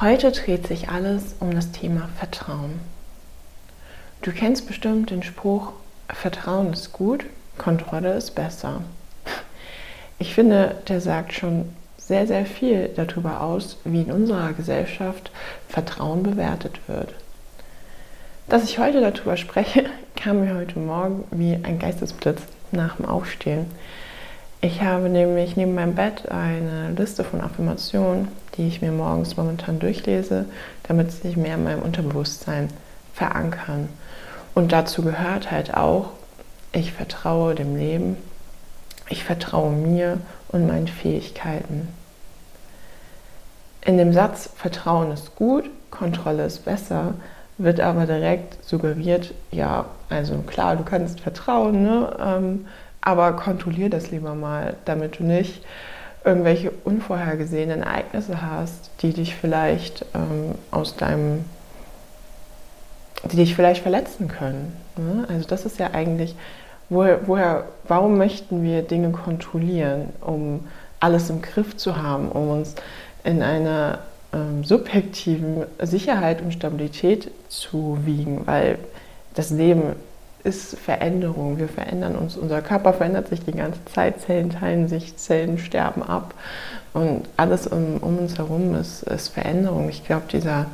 Heute dreht sich alles um das Thema Vertrauen. Du kennst bestimmt den Spruch, Vertrauen ist gut, Kontrolle ist besser. Ich finde, der sagt schon sehr, sehr viel darüber aus, wie in unserer Gesellschaft Vertrauen bewertet wird. Dass ich heute darüber spreche, kam mir heute Morgen wie ein Geistesblitz nach dem Aufstehen. Ich habe nämlich neben meinem Bett eine Liste von Affirmationen, die ich mir morgens momentan durchlese, damit sie sich mehr in meinem Unterbewusstsein verankern. Und dazu gehört halt auch, ich vertraue dem Leben, ich vertraue mir und meinen Fähigkeiten. In dem Satz Vertrauen ist gut, Kontrolle ist besser, wird aber direkt suggeriert, ja, also klar, du kannst vertrauen, ne? Ähm, aber kontrollier das lieber mal, damit du nicht irgendwelche unvorhergesehenen Ereignisse hast, die dich vielleicht ähm, aus deinem, die dich vielleicht verletzen können. Ne? Also das ist ja eigentlich, woher, woher, warum möchten wir Dinge kontrollieren, um alles im Griff zu haben, um uns in einer ähm, subjektiven Sicherheit und Stabilität zu wiegen, weil das Leben ist Veränderung. Wir verändern uns, unser Körper verändert sich die ganze Zeit, Zellen teilen sich, Zellen sterben ab und alles um, um uns herum ist, ist Veränderung. Ich glaube, dieser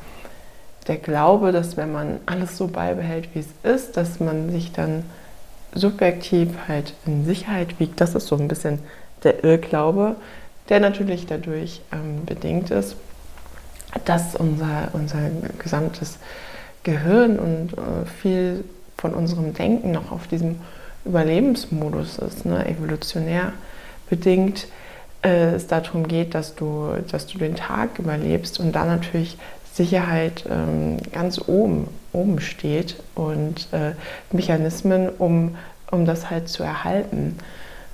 der Glaube, dass wenn man alles so beibehält, wie es ist, dass man sich dann subjektiv halt in Sicherheit wiegt, das ist so ein bisschen der Irrglaube, der natürlich dadurch ähm, bedingt ist, dass unser, unser gesamtes Gehirn und äh, viel von unserem Denken noch auf diesem Überlebensmodus ist, ne? evolutionär bedingt äh, es darum geht, dass du, dass du den Tag überlebst und da natürlich Sicherheit ähm, ganz oben, oben steht und äh, Mechanismen, um, um das halt zu erhalten.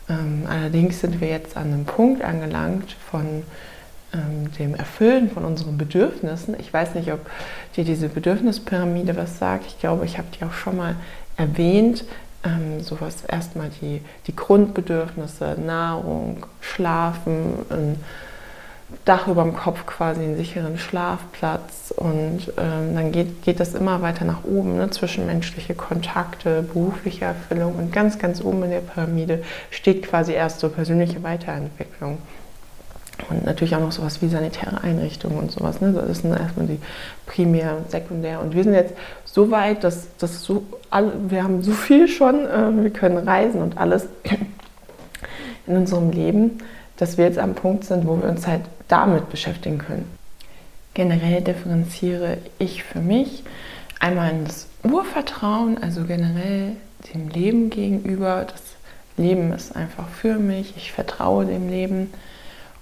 Ähm, allerdings sind wir jetzt an einem Punkt angelangt von ähm, dem Erfüllen von unseren Bedürfnissen. Ich weiß nicht, ob dir diese Bedürfnispyramide was sagt. Ich glaube, ich habe die auch schon mal erwähnt. Ähm, sowas erstmal die, die Grundbedürfnisse, Nahrung, Schlafen, ein Dach über dem Kopf quasi, einen sicheren Schlafplatz und ähm, dann geht, geht das immer weiter nach oben, ne? zwischenmenschliche Kontakte, berufliche Erfüllung und ganz, ganz oben in der Pyramide steht quasi erst so persönliche Weiterentwicklung. Und natürlich auch noch sowas wie sanitäre Einrichtungen und sowas. Ne? Das sind erstmal die Primär, Sekundär. Und wir sind jetzt so weit, dass, dass so alle, wir haben so viel schon, äh, wir können reisen und alles in unserem Leben, dass wir jetzt am Punkt sind, wo wir uns halt damit beschäftigen können. Generell differenziere ich für mich einmal in das Urvertrauen, also generell dem Leben gegenüber. Das Leben ist einfach für mich, ich vertraue dem Leben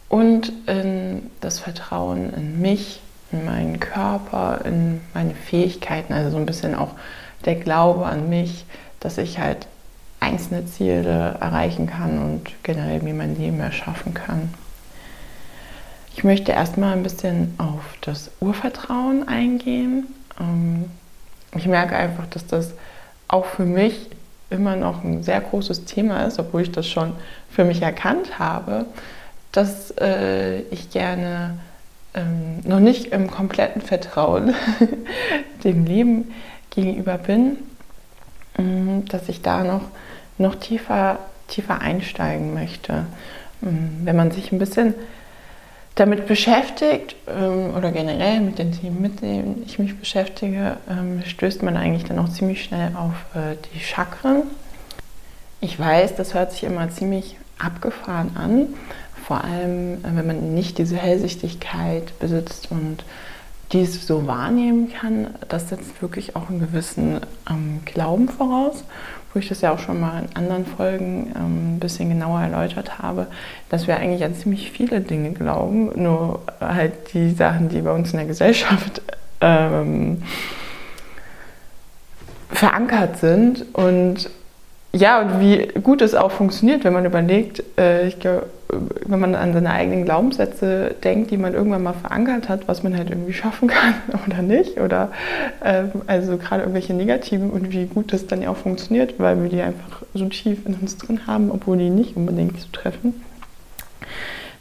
und in das Vertrauen in mich, in meinen Körper, in meine Fähigkeiten, also so ein bisschen auch der Glaube an mich, dass ich halt einzelne Ziele erreichen kann und generell mir mein Leben erschaffen kann. Ich möchte erstmal ein bisschen auf das Urvertrauen eingehen. Ähm, ich merke einfach, dass das auch für mich immer noch ein sehr großes Thema ist, obwohl ich das schon für mich erkannt habe dass äh, ich gerne ähm, noch nicht im kompletten Vertrauen dem Leben gegenüber bin, ähm, dass ich da noch, noch tiefer, tiefer einsteigen möchte. Ähm, wenn man sich ein bisschen damit beschäftigt ähm, oder generell mit den Themen, mit denen ich mich beschäftige, ähm, stößt man eigentlich dann auch ziemlich schnell auf äh, die Chakren. Ich weiß, das hört sich immer ziemlich abgefahren an, vor allem äh, wenn man nicht diese Hellsichtigkeit besitzt und dies so wahrnehmen kann, das setzt wirklich auch einen gewissen ähm, Glauben voraus, wo ich das ja auch schon mal in anderen Folgen ähm, ein bisschen genauer erläutert habe, dass wir eigentlich an ziemlich viele Dinge glauben, nur halt die Sachen, die bei uns in der Gesellschaft ähm, verankert sind und ja, und wie gut es auch funktioniert, wenn man überlegt, äh, ich glaube, wenn man an seine eigenen Glaubenssätze denkt, die man irgendwann mal verankert hat, was man halt irgendwie schaffen kann oder nicht. Oder ähm, also gerade irgendwelche negativen und wie gut das dann ja auch funktioniert, weil wir die einfach so tief in uns drin haben, obwohl die nicht unbedingt zu treffen.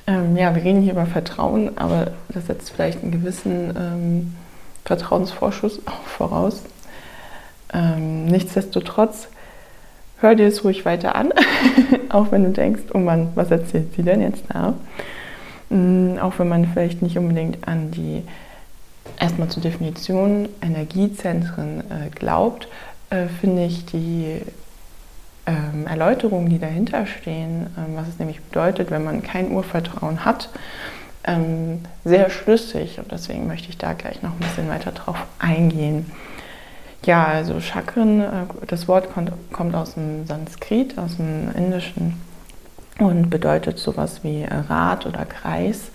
Ähm, ja, wir reden hier über Vertrauen, aber das setzt vielleicht einen gewissen ähm, Vertrauensvorschuss auch voraus. Ähm, nichtsdestotrotz hör dir es ruhig weiter an, auch wenn du denkst, oh Mann, was erzählt sie denn jetzt da? Mhm, auch wenn man vielleicht nicht unbedingt an die, erstmal zur Definition, Energiezentren äh, glaubt, äh, finde ich die ähm, Erläuterungen, die dahinter stehen, ähm, was es nämlich bedeutet, wenn man kein Urvertrauen hat, ähm, sehr schlüssig. Und deswegen möchte ich da gleich noch ein bisschen weiter drauf eingehen. Ja, also Chakren, äh, das Wort kommt, aus dem Sanskrit, aus dem Indischen und bedeutet sowas wie Rad oder Kreis.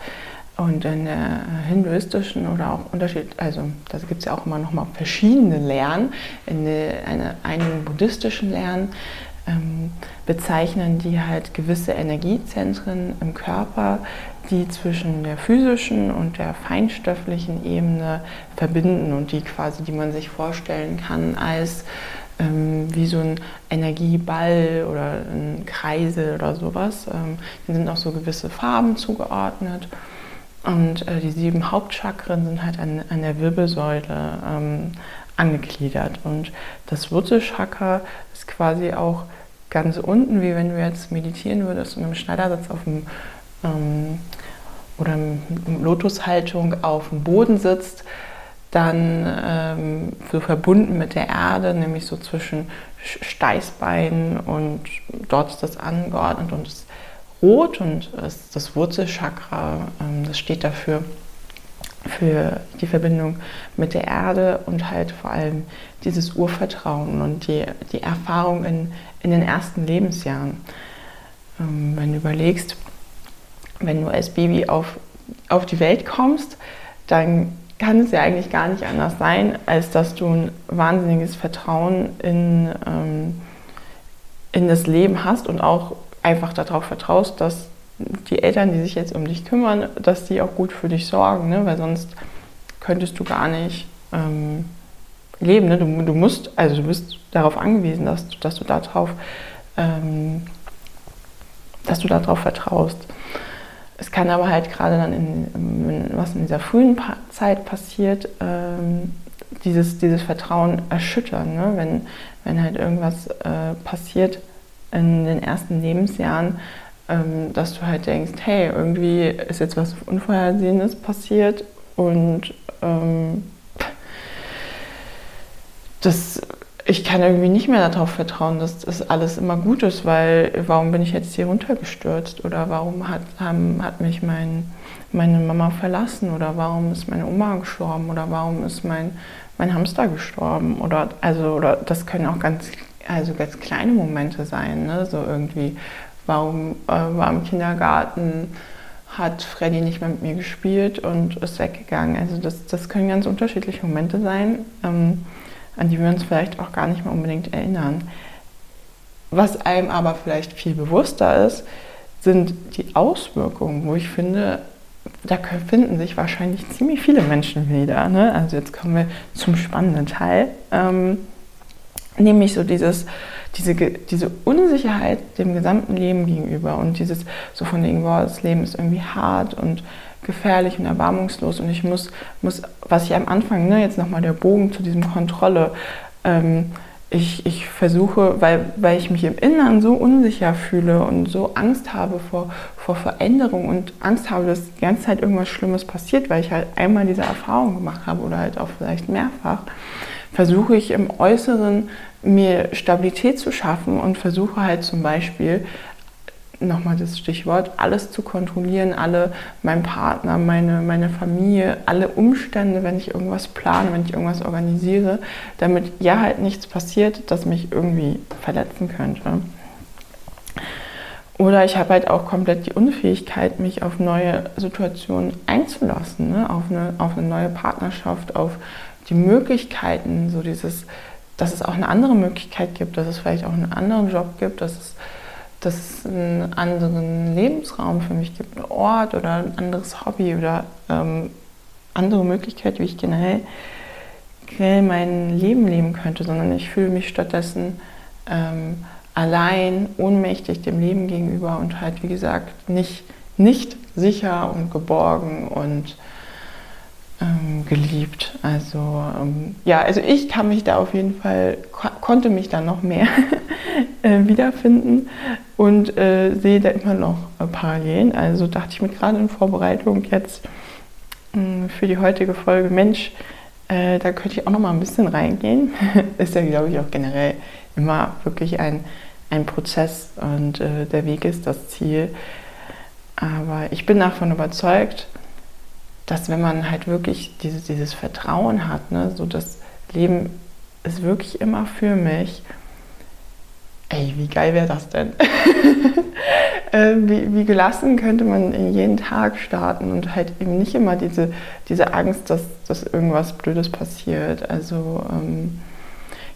Und in der hinduistischen oder auch Unterschied, also da gibt es ja auch immer noch mal verschiedene Lehren. In eine, einigen buddhistischen Lehren ähm, bezeichnen die halt gewisse Energiezentren im Körper, die zwischen der physischen und der feinstofflichen Ebene verbinden und die quasi, die man sich vorstellen kann als ähm, wie so ein Energieball oder ein Kreisel oder sowas. Ähm, die sind auch so gewisse Farben zugeordnet. Und äh, die sieben Hauptchakren sind halt an, an der Wirbelsäule ähm, angegliedert. Und das Wurzelchakra ist quasi auch ganz unten, wie wenn du jetzt meditieren würdest und im Schneidersitz auf dem ähm, oder Lotushaltung auf dem Boden sitzt, dann ähm, so verbunden mit der Erde, nämlich so zwischen Steißbeinen und dort ist das angeordnet und ist rot und ist das Wurzelchakra, ähm, das steht dafür für die Verbindung mit der Erde und halt vor allem dieses Urvertrauen und die, die Erfahrung in, in den ersten Lebensjahren. Ähm, wenn du überlegst, wenn du als Baby auf, auf die Welt kommst, dann kann es ja eigentlich gar nicht anders sein, als dass du ein wahnsinniges Vertrauen in, ähm, in das Leben hast und auch einfach darauf vertraust, dass die Eltern, die sich jetzt um dich kümmern, dass die auch gut für dich sorgen, ne? weil sonst könntest du gar nicht ähm, leben. Ne? Du, du, musst, also du bist darauf angewiesen, dass, dass du darauf, ähm, dass du darauf vertraust. Es kann aber halt gerade dann, in, was in dieser frühen Zeit passiert, ähm, dieses, dieses Vertrauen erschüttern. Ne? Wenn, wenn halt irgendwas äh, passiert in den ersten Lebensjahren, ähm, dass du halt denkst, hey, irgendwie ist jetzt was Unvorhersehenes passiert und ähm, das, ich kann irgendwie nicht mehr darauf vertrauen, dass das alles immer gut ist, weil warum bin ich jetzt hier runtergestürzt oder warum hat, haben, hat mich mein, meine Mama verlassen oder warum ist meine Oma gestorben oder warum ist mein, mein Hamster gestorben oder also oder das können auch ganz also ganz kleine Momente sein, ne? so irgendwie warum äh, war im Kindergarten hat Freddy nicht mehr mit mir gespielt und ist weggegangen. Also das, das können ganz unterschiedliche Momente sein. Ähm, an die wir uns vielleicht auch gar nicht mehr unbedingt erinnern. Was einem aber vielleicht viel bewusster ist, sind die Auswirkungen, wo ich finde, da finden sich wahrscheinlich ziemlich viele Menschen wieder. Ne? Also jetzt kommen wir zum spannenden Teil, ähm, nämlich so dieses, diese, diese Unsicherheit dem gesamten Leben gegenüber und dieses so von wegen, boah, das Leben ist irgendwie hart und gefährlich und erbarmungslos. Und ich muss, muss was ich am Anfang, ne, jetzt nochmal der Bogen zu diesem Kontrolle, ähm, ich, ich versuche, weil, weil ich mich im Inneren so unsicher fühle und so Angst habe vor, vor Veränderung und Angst habe, dass die ganze Zeit irgendwas Schlimmes passiert, weil ich halt einmal diese Erfahrung gemacht habe oder halt auch vielleicht mehrfach, versuche ich im Äußeren mir Stabilität zu schaffen und versuche halt zum Beispiel nochmal das Stichwort, alles zu kontrollieren, alle, mein Partner, meine, meine Familie, alle Umstände, wenn ich irgendwas plane, wenn ich irgendwas organisiere, damit ja halt nichts passiert, das mich irgendwie verletzen könnte. Oder ich habe halt auch komplett die Unfähigkeit, mich auf neue Situationen einzulassen, ne? auf, eine, auf eine neue Partnerschaft, auf die Möglichkeiten, so dieses, dass es auch eine andere Möglichkeit gibt, dass es vielleicht auch einen anderen Job gibt, dass es dass es einen anderen Lebensraum für mich gibt, einen Ort oder ein anderes Hobby oder ähm, andere Möglichkeiten, wie ich generell, generell mein Leben leben könnte, sondern ich fühle mich stattdessen ähm, allein, ohnmächtig dem Leben gegenüber und halt, wie gesagt, nicht, nicht sicher und geborgen und ähm, geliebt. Also ähm, ja, also ich kann mich da auf jeden Fall, ko konnte mich da noch mehr äh, wiederfinden und äh, sehe da immer noch äh, Parallelen. Also dachte ich mir gerade in Vorbereitung jetzt äh, für die heutige Folge, Mensch, äh, da könnte ich auch noch mal ein bisschen reingehen. ist ja, glaube ich, auch generell immer wirklich ein, ein Prozess und äh, der Weg ist das Ziel. Aber ich bin davon überzeugt, dass wenn man halt wirklich dieses, dieses Vertrauen hat, ne, so das Leben ist wirklich immer für mich. Ey, wie geil wäre das denn? äh, wie, wie, gelassen könnte man in jeden Tag starten und halt eben nicht immer diese, diese Angst, dass, dass irgendwas Blödes passiert. Also ähm,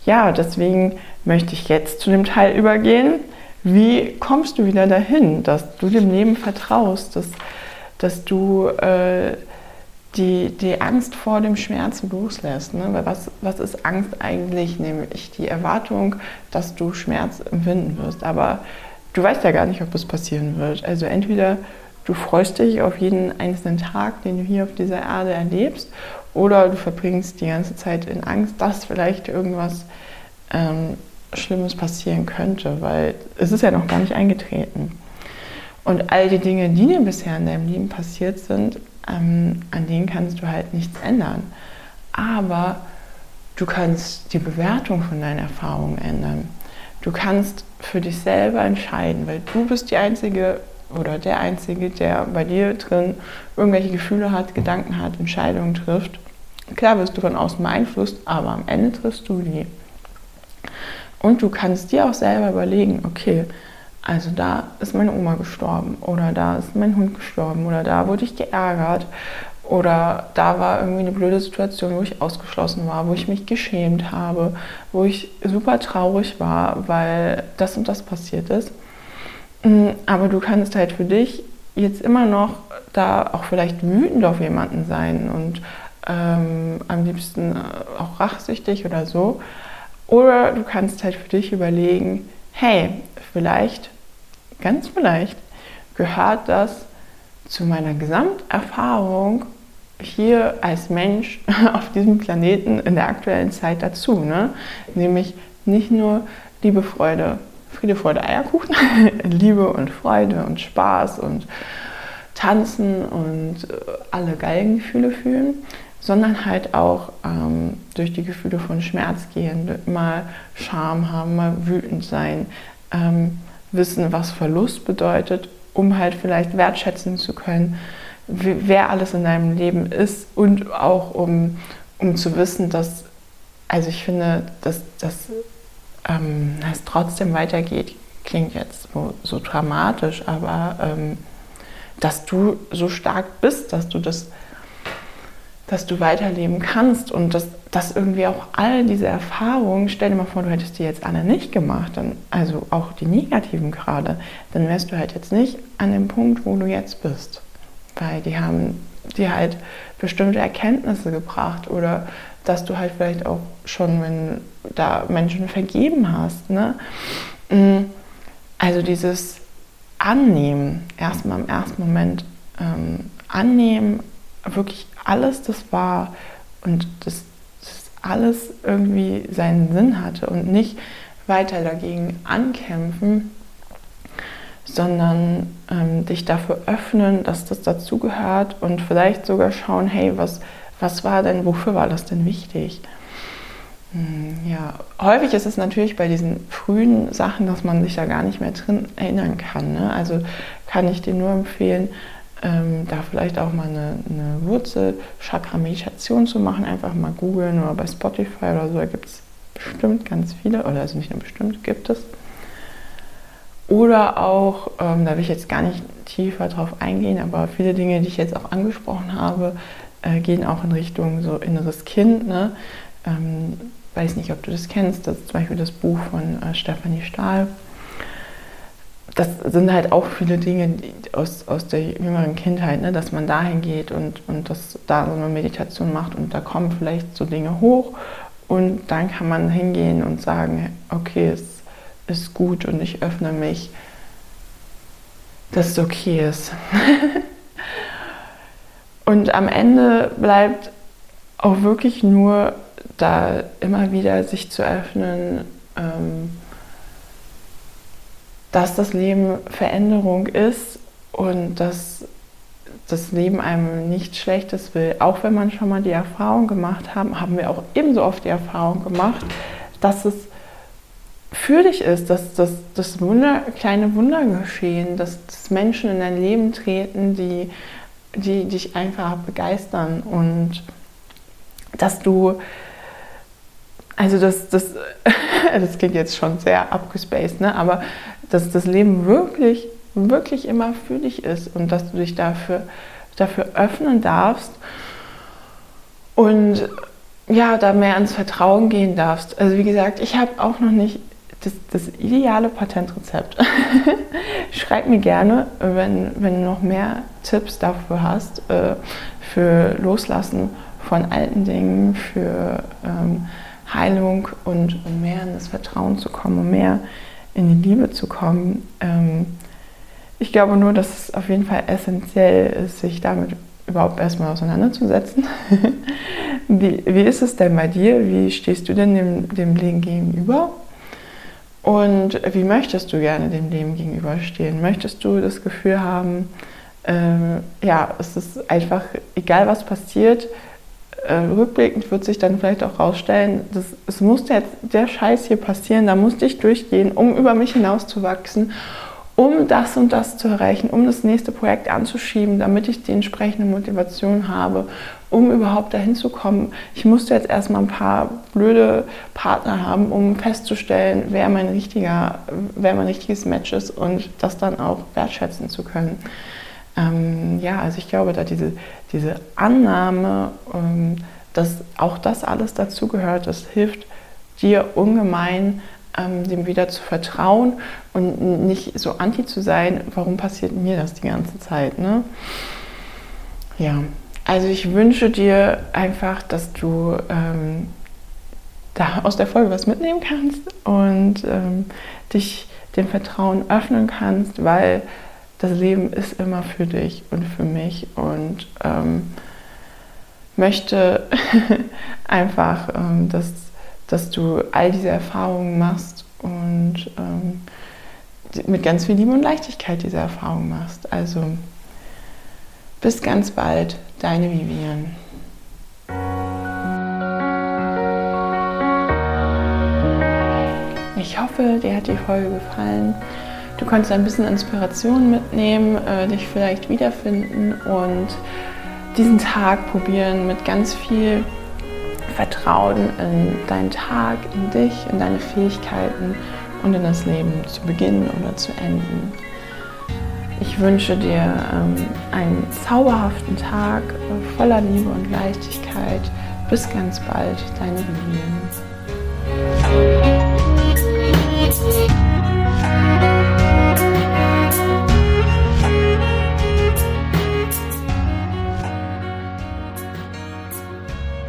ja, deswegen möchte ich jetzt zu dem Teil übergehen. Wie kommst du wieder dahin, dass du dem Leben vertraust, dass, dass du äh, die, die Angst vor dem Schmerz loslässt. Ne? Weil was, was ist Angst eigentlich? Nämlich die Erwartung, dass du Schmerz empfinden wirst. Aber du weißt ja gar nicht, ob das passieren wird. Also entweder du freust dich auf jeden einzelnen Tag, den du hier auf dieser Erde erlebst, oder du verbringst die ganze Zeit in Angst, dass vielleicht irgendwas ähm, Schlimmes passieren könnte, weil es ist ja noch gar nicht eingetreten. Und all die Dinge, die dir bisher in deinem Leben passiert sind, ähm, an denen kannst du halt nichts ändern. Aber du kannst die Bewertung von deinen Erfahrungen ändern. Du kannst für dich selber entscheiden, weil du bist die Einzige oder der Einzige, der bei dir drin irgendwelche Gefühle hat, Gedanken hat, Entscheidungen trifft. Klar wirst du von außen beeinflusst, aber am Ende triffst du die. Und du kannst dir auch selber überlegen, okay, also da ist meine Oma gestorben oder da ist mein Hund gestorben oder da wurde ich geärgert oder da war irgendwie eine blöde Situation, wo ich ausgeschlossen war, wo ich mich geschämt habe, wo ich super traurig war, weil das und das passiert ist. Mm, aber du kannst halt für dich jetzt immer noch da auch vielleicht wütend auf jemanden sein und ähm, am liebsten äh, auch rachsüchtig oder so. Oder du kannst halt für dich überlegen, hey, vielleicht ganz vielleicht gehört das zu meiner Gesamterfahrung hier als Mensch auf diesem Planeten in der aktuellen Zeit dazu. Ne? Nämlich nicht nur Liebe, Freude, Friede, Freude, Eierkuchen, Liebe und Freude und Spaß und Tanzen und äh, alle geilen Gefühle fühlen, sondern halt auch ähm, durch die Gefühle von Schmerz gehen, mal Scham haben, mal wütend sein, ähm, wissen, was Verlust bedeutet, um halt vielleicht wertschätzen zu können, wer alles in deinem Leben ist und auch um, um zu wissen, dass, also ich finde, dass, dass ähm, es trotzdem weitergeht, klingt jetzt so, so dramatisch, aber ähm, dass du so stark bist, dass du das dass du weiterleben kannst und dass, dass irgendwie auch all diese Erfahrungen, stell dir mal vor, du hättest die jetzt alle nicht gemacht, dann, also auch die negativen gerade, dann wärst du halt jetzt nicht an dem Punkt, wo du jetzt bist. Weil die haben dir halt bestimmte Erkenntnisse gebracht oder dass du halt vielleicht auch schon, wenn da Menschen vergeben hast. Ne? Mm, also dieses Annehmen, erstmal im ersten Moment ähm, annehmen, wirklich alles das war und das, das alles irgendwie seinen Sinn hatte und nicht weiter dagegen ankämpfen, sondern ähm, dich dafür öffnen, dass das dazugehört und vielleicht sogar schauen, hey, was, was war denn, wofür war das denn wichtig? Hm, ja, häufig ist es natürlich bei diesen frühen Sachen, dass man sich da gar nicht mehr drin erinnern kann. Ne? Also kann ich dir nur empfehlen, ähm, da vielleicht auch mal eine, eine Wurzel-Chakra-Meditation zu machen. Einfach mal googeln oder bei Spotify oder so, da gibt es bestimmt ganz viele, oder also nicht nur bestimmt, gibt es. Oder auch, ähm, da will ich jetzt gar nicht tiefer drauf eingehen, aber viele Dinge, die ich jetzt auch angesprochen habe, äh, gehen auch in Richtung so inneres Kind. Ne? Ähm, weiß nicht, ob du das kennst, das ist zum Beispiel das Buch von äh, Stefanie Stahl. Das sind halt auch viele Dinge aus, aus der jüngeren Kindheit, ne? dass man dahin geht und, und das, da so eine Meditation macht und da kommen vielleicht so Dinge hoch und dann kann man hingehen und sagen, okay, es ist gut und ich öffne mich, dass es okay ist. und am Ende bleibt auch wirklich nur da immer wieder sich zu öffnen, ähm, dass das Leben Veränderung ist und dass das Leben einem nichts Schlechtes will. Auch wenn man schon mal die Erfahrung gemacht haben, haben wir auch ebenso oft die Erfahrung gemacht, dass es für dich ist, dass das, das Wunder, kleine Wunder geschehen, dass, dass Menschen in dein Leben treten, die, die dich einfach begeistern und dass du, also das, das, das klingt jetzt schon sehr abgespaced, ne? aber dass das Leben wirklich wirklich immer für dich ist und dass du dich dafür, dafür öffnen darfst und ja, da mehr ins Vertrauen gehen darfst. Also wie gesagt, ich habe auch noch nicht das, das ideale Patentrezept. Schreib mir gerne, wenn, wenn du noch mehr Tipps dafür hast, äh, für Loslassen von alten Dingen, für ähm, Heilung und um mehr in das Vertrauen zu kommen, um mehr in die Liebe zu kommen. Ähm, ich glaube nur, dass es auf jeden Fall essentiell ist, sich damit überhaupt erstmal auseinanderzusetzen. wie, wie ist es denn bei dir? Wie stehst du denn dem, dem Leben gegenüber? Und wie möchtest du gerne dem Leben gegenüberstehen? Möchtest du das Gefühl haben, ähm, ja, es ist einfach, egal was passiert, äh, rückblickend wird sich dann vielleicht auch rausstellen, dass, es muss jetzt der Scheiß hier passieren, da musste ich durchgehen, um über mich hinauszuwachsen um das und das zu erreichen, um das nächste Projekt anzuschieben, damit ich die entsprechende Motivation habe, um überhaupt dahin zu kommen. Ich musste jetzt erstmal ein paar blöde Partner haben, um festzustellen, wer mein richtiger, wer mein richtiges Match ist und das dann auch wertschätzen zu können. Ähm, ja, also ich glaube, da diese, diese Annahme, ähm, dass auch das alles dazugehört, das hilft dir ungemein, ähm, dem wieder zu vertrauen und nicht so anti zu sein, warum passiert mir das die ganze Zeit. Ne? Ja, also ich wünsche dir einfach, dass du ähm, da aus der Folge was mitnehmen kannst und ähm, dich dem Vertrauen öffnen kannst, weil das Leben ist immer für dich und für mich und ähm, möchte einfach, ähm, dass dass du all diese Erfahrungen machst und ähm, mit ganz viel Liebe und Leichtigkeit diese Erfahrungen machst. Also bis ganz bald, deine Vivian. Ich hoffe, dir hat die Folge gefallen. Du konntest ein bisschen Inspiration mitnehmen, äh, dich vielleicht wiederfinden und diesen Tag probieren mit ganz viel Vertrauen in deinen Tag, in dich, in deine Fähigkeiten und in das Leben zu beginnen oder zu enden. Ich wünsche dir ähm, einen zauberhaften Tag voller Liebe und Leichtigkeit. Bis ganz bald, deine Vivian.